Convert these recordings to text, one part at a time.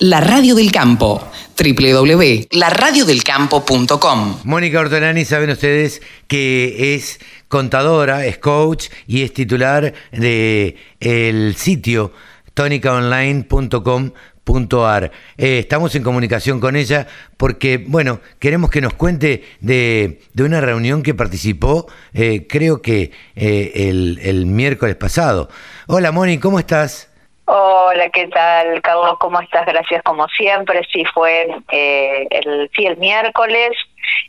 La Radio del Campo, www.laradiodelcampo.com. Mónica Ortolani, saben ustedes que es contadora, es coach y es titular de el sitio tonicaonline.com.ar. Eh, estamos en comunicación con ella porque, bueno, queremos que nos cuente de, de una reunión que participó, eh, creo que eh, el, el miércoles pasado. Hola, Moni, ¿cómo estás? Hola, ¿qué tal, Carlos? ¿Cómo estás? Gracias, como siempre. Sí, fue eh, el, sí, el miércoles.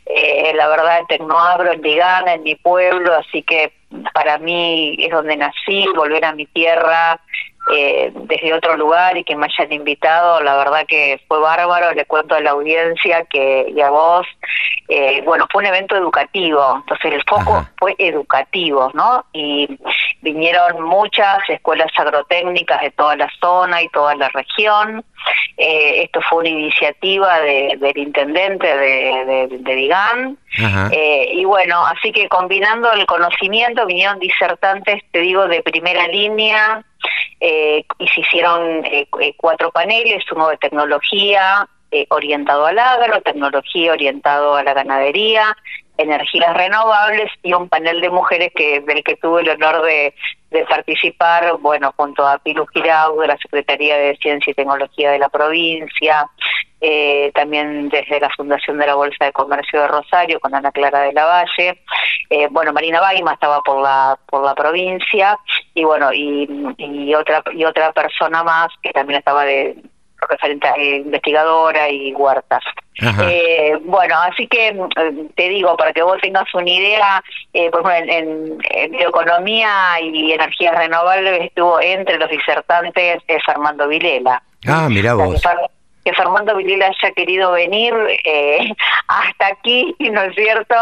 Eh, la verdad, Tecnoagro en Vigana, en mi pueblo, así que para mí es donde nací, volver a mi tierra eh, desde otro lugar y que me hayan invitado, la verdad que fue bárbaro, le cuento a la audiencia que y a vos, eh, bueno, fue un evento educativo, entonces el foco fue educativo, ¿no? Y vinieron muchas escuelas agrotécnicas de toda la zona y toda la región, eh, esto fue una iniciativa de, del intendente de, de, de Digán, eh, y bueno, así que combinando el conocimiento vinieron disertantes, te digo, de primera línea, eh, y se hicieron eh, eh, cuatro paneles, uno de tecnología eh, orientado al agro, tecnología orientado a la ganadería, energías renovables y un panel de mujeres que del que tuve el honor de, de participar, bueno, junto a Pilu Girau de la Secretaría de Ciencia y Tecnología de la provincia, eh, también desde la Fundación de la Bolsa de Comercio de Rosario con Ana Clara de la Valle, eh, bueno, Marina Baima estaba por la por la provincia y bueno, y, y otra y otra persona más que también estaba de referente a eh, investigadora y huertas. Eh, bueno, así que eh, te digo, para que vos tengas una idea, eh, por ejemplo, en, en, bioeconomía y energías renovables estuvo entre los disertantes es Armando Vilela. Ah, mira vos que Fernando Vilela haya querido venir eh, hasta aquí, ¿no es cierto?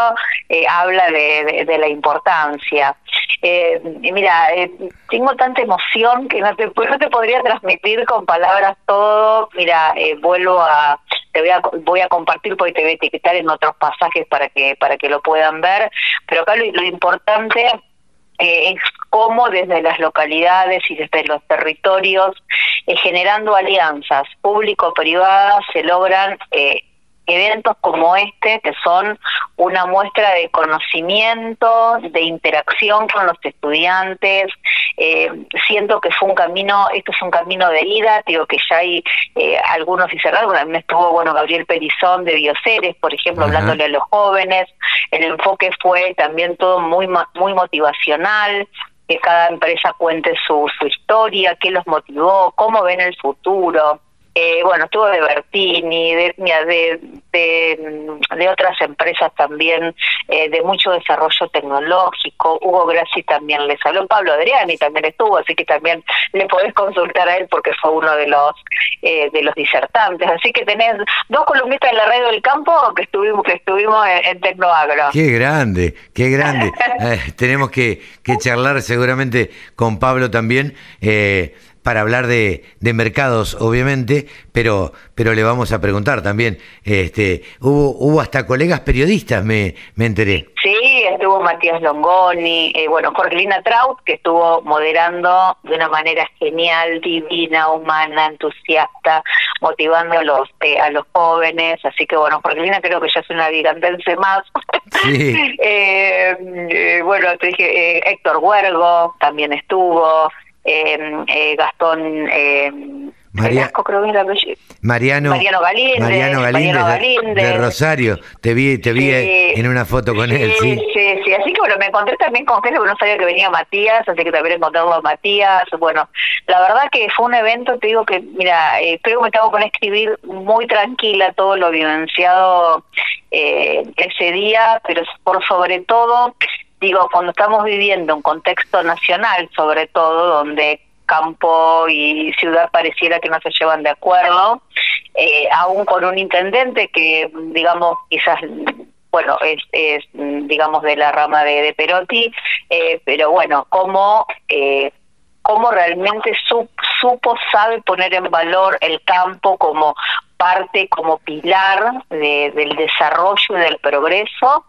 Eh, habla de, de, de, la importancia. Eh, mira, eh, tengo tanta emoción que no te, no te podría transmitir con palabras todo. Mira, eh, vuelvo a te voy a voy a compartir porque te voy a etiquetar en otros pasajes para que para que lo puedan ver, pero acá lo importante eh, es cómo desde las localidades y desde los territorios, eh, generando alianzas público-privadas, se logran eh, eventos como este, que son una muestra de conocimiento, de interacción con los estudiantes. Eh, siento que fue un camino, esto es un camino de ida, digo que ya hay eh, algunos y cerrados, también estuvo, bueno, Gabriel Perizón de Bioceres, por ejemplo, hablándole a los jóvenes. El enfoque fue también todo muy, muy motivacional, que cada empresa cuente su, su historia, qué los motivó, cómo ven el futuro eh, bueno, estuvo de Bertini, de, de, de, de otras empresas también, eh, de mucho desarrollo tecnológico. Hugo Grassi también les habló, Pablo Adriani también estuvo, así que también le podés consultar a él porque fue uno de los eh, de los disertantes. Así que tenés dos columnistas en la radio del campo que estuvimos que estuvimos en, en Tecnoagro. Qué grande, qué grande. Eh, tenemos que, que charlar seguramente con Pablo también. Eh, para hablar de, de, mercados, obviamente, pero, pero le vamos a preguntar también. Este, hubo, hubo hasta colegas periodistas, me, me enteré. Sí, estuvo Matías Longoni, eh, bueno, Jorgelina Traut, que estuvo moderando de una manera genial, divina, humana, entusiasta, motivando a los eh, a los jóvenes. Así que bueno, Jorgelina creo que ya es una gigantense más. Sí. eh, bueno, te dije, Héctor Huergo también estuvo eh, eh, Gastón eh, María, Velasco, creo que el Mariano, Mariano Galíndez, Mariano Galíndez, Mariano Galíndez de, de, Rosario, te vi, te vi sí, en una foto con sí, él, sí. Sí, sí, así que bueno, me encontré también con gente, porque no sabía que venía Matías, así que también encontrarlo a Matías, bueno, la verdad que fue un evento, te digo que, mira, eh, creo que me tengo que escribir muy tranquila todo lo vivenciado eh, ese día, pero por sobre todo digo, cuando estamos viviendo un contexto nacional, sobre todo, donde campo y ciudad pareciera que no se llevan de acuerdo, eh, aún con un intendente que, digamos, quizás bueno, es, es digamos de la rama de, de Perotti, eh, pero bueno, cómo, eh, cómo realmente su, supo, sabe poner en valor el campo como parte, como pilar de, del desarrollo y del progreso,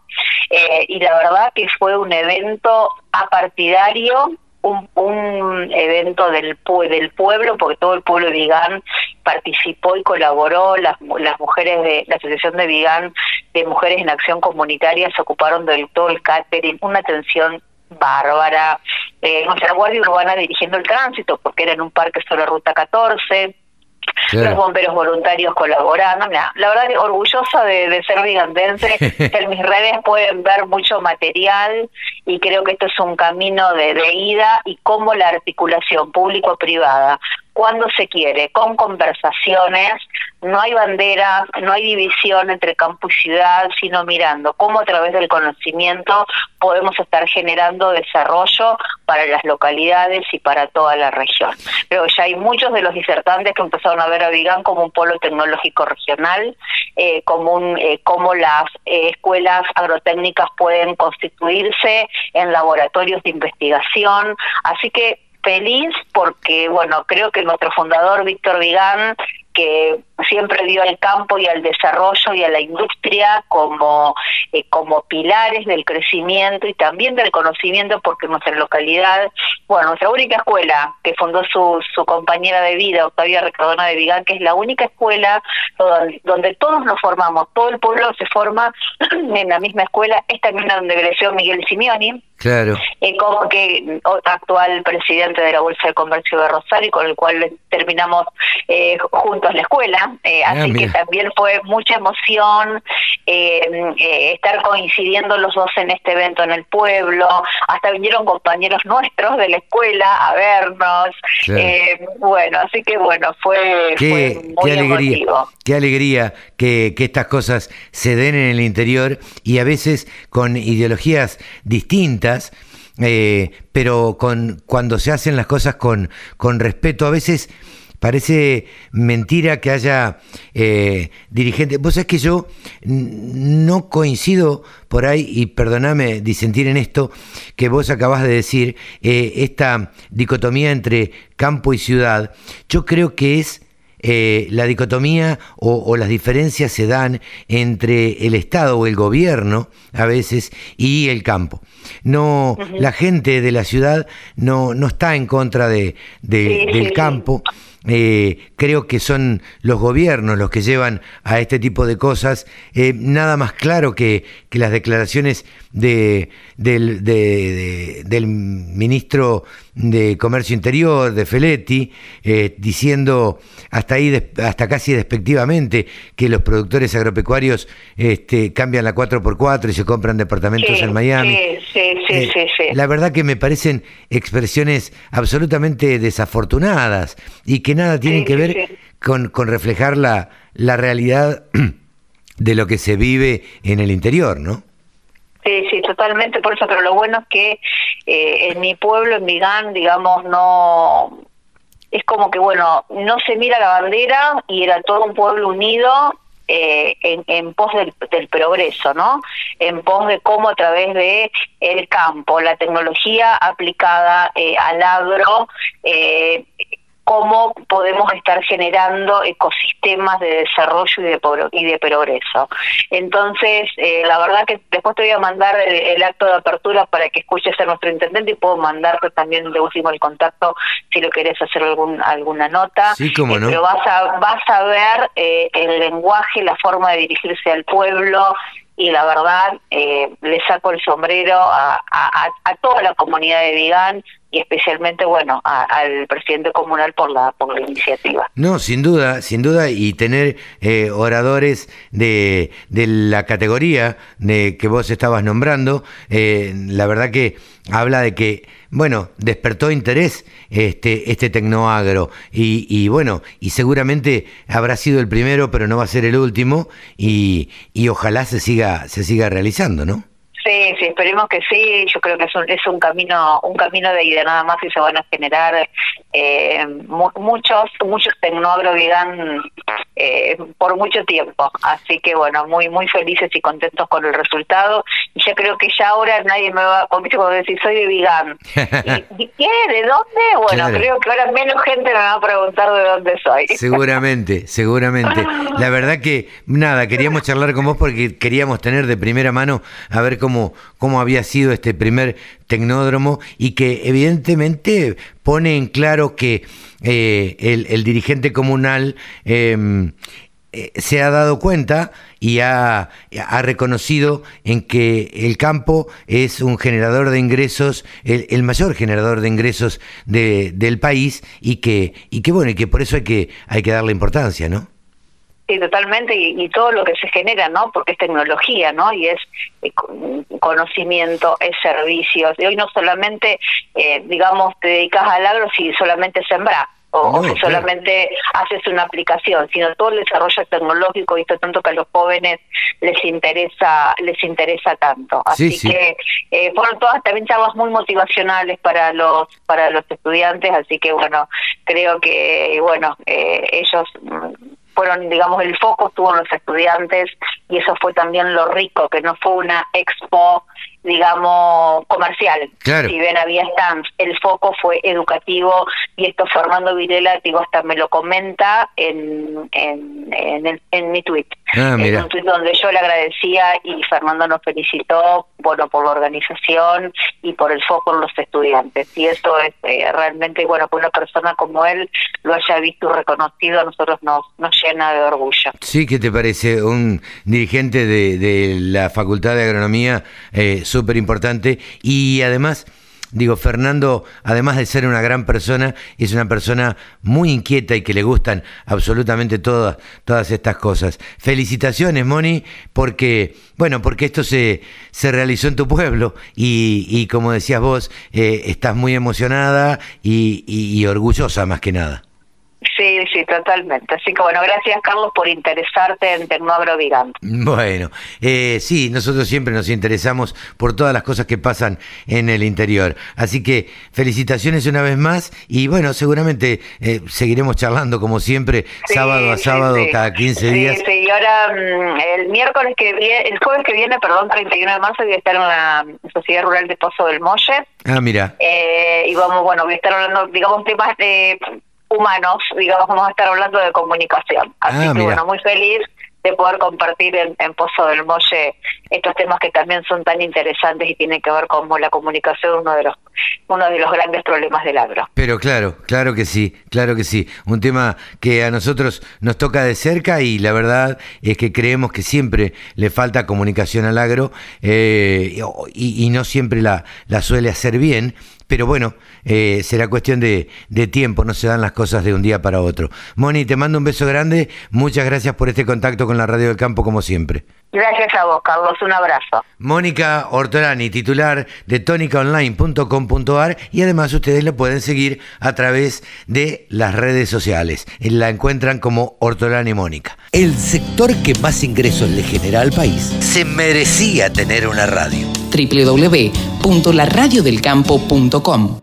eh, y la verdad que fue un evento apartidario un, un evento del, del pueblo, porque todo el pueblo de Vigán participó y colaboró, las, las mujeres de la Asociación de Vigán de Mujeres en Acción Comunitaria se ocuparon del todo el catering, una atención bárbara, eh, nuestra Guardia Urbana dirigiendo el tránsito, porque era en un parque sobre Ruta 14, los bomberos voluntarios colaborando. la verdad, orgullosa de, ser vigandense. en mis redes pueden ver mucho material y creo que esto es un camino de, de ida y cómo la articulación público-privada cuando se quiere, con conversaciones, no hay bandera, no hay división entre campo y ciudad, sino mirando cómo a través del conocimiento podemos estar generando desarrollo para las localidades y para toda la región. Pero ya hay muchos de los disertantes que empezaron a ver a Vigán como un polo tecnológico regional, eh, como, un, eh, como las eh, escuelas agrotécnicas pueden constituirse en laboratorios de investigación. Así que feliz porque, bueno, creo que nuestro fundador, Víctor Vigán, que siempre dio al campo y al desarrollo y a la industria como, eh, como pilares del crecimiento y también del conocimiento, porque nuestra localidad, bueno, nuestra única escuela que fundó su, su compañera de vida, Octavia Recordona de Vigán, que es la única escuela donde, donde todos nos formamos, todo el pueblo se forma en la misma escuela, es también donde creció Miguel Simeoni, Claro. Eh, como que actual presidente de la Bolsa de Comercio de Rosario, con el cual terminamos eh, juntos la escuela. Eh, ah, así que también fue mucha emoción estar coincidiendo los dos en este evento en el pueblo. Hasta vinieron compañeros nuestros de la escuela a vernos. bueno, así que bueno, fue, qué, muy qué alegría, emotivo. Qué alegría que, que estas cosas se den en el interior y a veces con ideologías distintas eh, pero con, cuando se hacen las cosas con, con respeto, a veces parece mentira que haya eh, dirigentes. Vos sabés que yo no coincido por ahí, y perdoname disentir en esto que vos acabas de decir, eh, esta dicotomía entre campo y ciudad, yo creo que es eh, la dicotomía o, las diferencias se dan entre el Estado o el gobierno a veces y el campo. No, la gente de la ciudad no, no está en contra de, del campo. Eh, creo que son los gobiernos los que llevan a este tipo de cosas. Eh, nada más claro que, que las declaraciones de, del, del, ministro de Comercio Interior, de Feletti, eh, diciendo hasta ahí, hasta casi despectivamente, que los productores agropecuarios este, cambian la 4x4 y se compran departamentos en Miami. Sí, sí, sí, La verdad que me parecen expresiones absolutamente desafortunadas y que nada tienen que ver con, con reflejar la, la realidad de lo que se vive en el interior, ¿no? Sí, sí, totalmente, por eso, pero lo bueno es que eh, en mi pueblo, en Vigán, digamos, no... Es como que, bueno, no se mira la bandera y era todo un pueblo unido eh, en, en, pos del, del, progreso, ¿no? En pos de cómo a través de el campo, la tecnología aplicada eh, al agro, eh, cómo podemos estar generando ecosistemas de desarrollo y de, y de progreso. Entonces, eh, la verdad que después te voy a mandar el, acto de apertura para que escuches a nuestro intendente y puedo mandarte también de último el contacto si lo querés hacer algún, alguna nota. Sí, cómo no. pero vas a, vas a ver eh, el lenguaje, la forma de dirigirse al pueblo, y la verdad eh, le saco el sombrero a, a, a, toda la comunidad de Vigán y especialmente bueno al presidente comunal por la por la iniciativa. No, sin duda, sin duda y tener eh, oradores de, de la categoría de que vos estabas nombrando, eh, la verdad que habla de que bueno, despertó interés este, este tecnoagro y, y, bueno, y seguramente habrá sido el primero, pero no va a ser el último y, y ojalá se siga, se siga realizando, ¿no? Sí, sí, esperemos que sí. Yo creo que es un, es un camino un camino de ida nada más y se van a generar eh, muchos muchos tecnólogos eh, por mucho tiempo. Así que bueno, muy muy felices y contentos con el resultado. Y ya creo que ya ahora nadie me va a cuando decir soy de Vigán. ¿Y, qué? ¿De dónde? Bueno, creo que ahora menos gente me va a preguntar de dónde soy. Seguramente, seguramente. La verdad que nada, queríamos charlar con vos porque queríamos tener de primera mano a ver cómo, cómo había sido este primer tecnódromo y que evidentemente pone en claro que eh, el, dirigente comunal em, eh, se ha dado cuenta y ha, ha, reconocido en que el campo es un generador de ingresos, el, mayor generador de ingresos de, del país y que, y que bueno, y que por eso hay que, hay que darle importancia, ¿no? Sí, totalmente, y, todo lo que se genera, ¿no? Porque es tecnología, ¿no? Y es eh, conocimiento, es servicios. Y hoy no solamente, eh, digamos, te dedicas al agro si solamente sembras o, si solamente haces una aplicación, sino todo el desarrollo tecnológico y esto tanto que a los jóvenes les interesa les interesa tanto. Así que eh, fueron todas también charlas muy motivacionales para los para los estudiantes, así que bueno, creo que bueno, eh, ellos fueron, digamos, el foco estuvo en los estudiantes y eso fue también lo rico, que no fue una expo digamos, comercial. Si bien había stands, el foco fue educativo y esto Fernando Virela, digo, hasta me lo comenta en, en, en, en mi tweet. Ah, en un tweet donde yo le agradecía y Fernando nos felicitó, bueno, por la organización y por el foco en los estudiantes. Y eso es eh, realmente, bueno, que una persona como él lo haya visto y reconocido, a nosotros nos, nos llena de orgullo. Sí, ¿qué te parece? Un dirigente de, de la Facultad de Agronomía eh, súper importante y además... Digo, Fernando, además de ser una gran persona, es una persona muy inquieta y que le gustan absolutamente todas, todas estas cosas. Felicitaciones, Moni, porque, bueno, porque esto se, se realizó en tu pueblo y, y como decías vos, eh, estás muy emocionada y orgullosa más que nada. Sí, sí, totalmente. Así que bueno, gracias Carlos por interesarte en Tecnoagrovigante. Bueno, eh, sí, nosotros siempre nos interesamos por todas las cosas que pasan en el interior. Así que felicitaciones una vez más y bueno, seguramente eh, seguiremos charlando como siempre, sábado a sábado, cada 15 días. Sí, sí, y ahora mm, el miércoles que viene, el jueves que viene, perdón, 31 de marzo, voy a estar en la Sociedad Rural de Pozo del Molle. Ah, mira. Eh, y vamos, bueno, voy a estar hablando, digamos, temas de humanos, digamos, vamos a estar hablando de comunicación. Así ah, que bueno, muy feliz de poder compartir en, Pozo del Molle estos temas que también son tan interesantes y tienen que ver con la comunicación, uno de los uno de los grandes problemas del agro. Pero claro, claro que sí, claro que sí. Un tema que a nosotros nos toca de cerca y la verdad es que creemos que siempre le falta comunicación al agro eh, y, y, no siempre la, la suele hacer bien pero bueno, eh, será cuestión de, tiempo, no se dan las cosas de un día para otro. Moni, te mando un beso grande, muchas gracias por este contacto con la Radio del Campo como siempre. Gracias a vos, Carlos, un abrazo. Mónica Ortolani, titular de tónicaonline.com.ar y además ustedes la pueden seguir a través de las redes sociales. La encuentran como Ortolani Mónica. El sector que más ingresos le genera al país se merecía tener una radio www.laradiodelcampo.com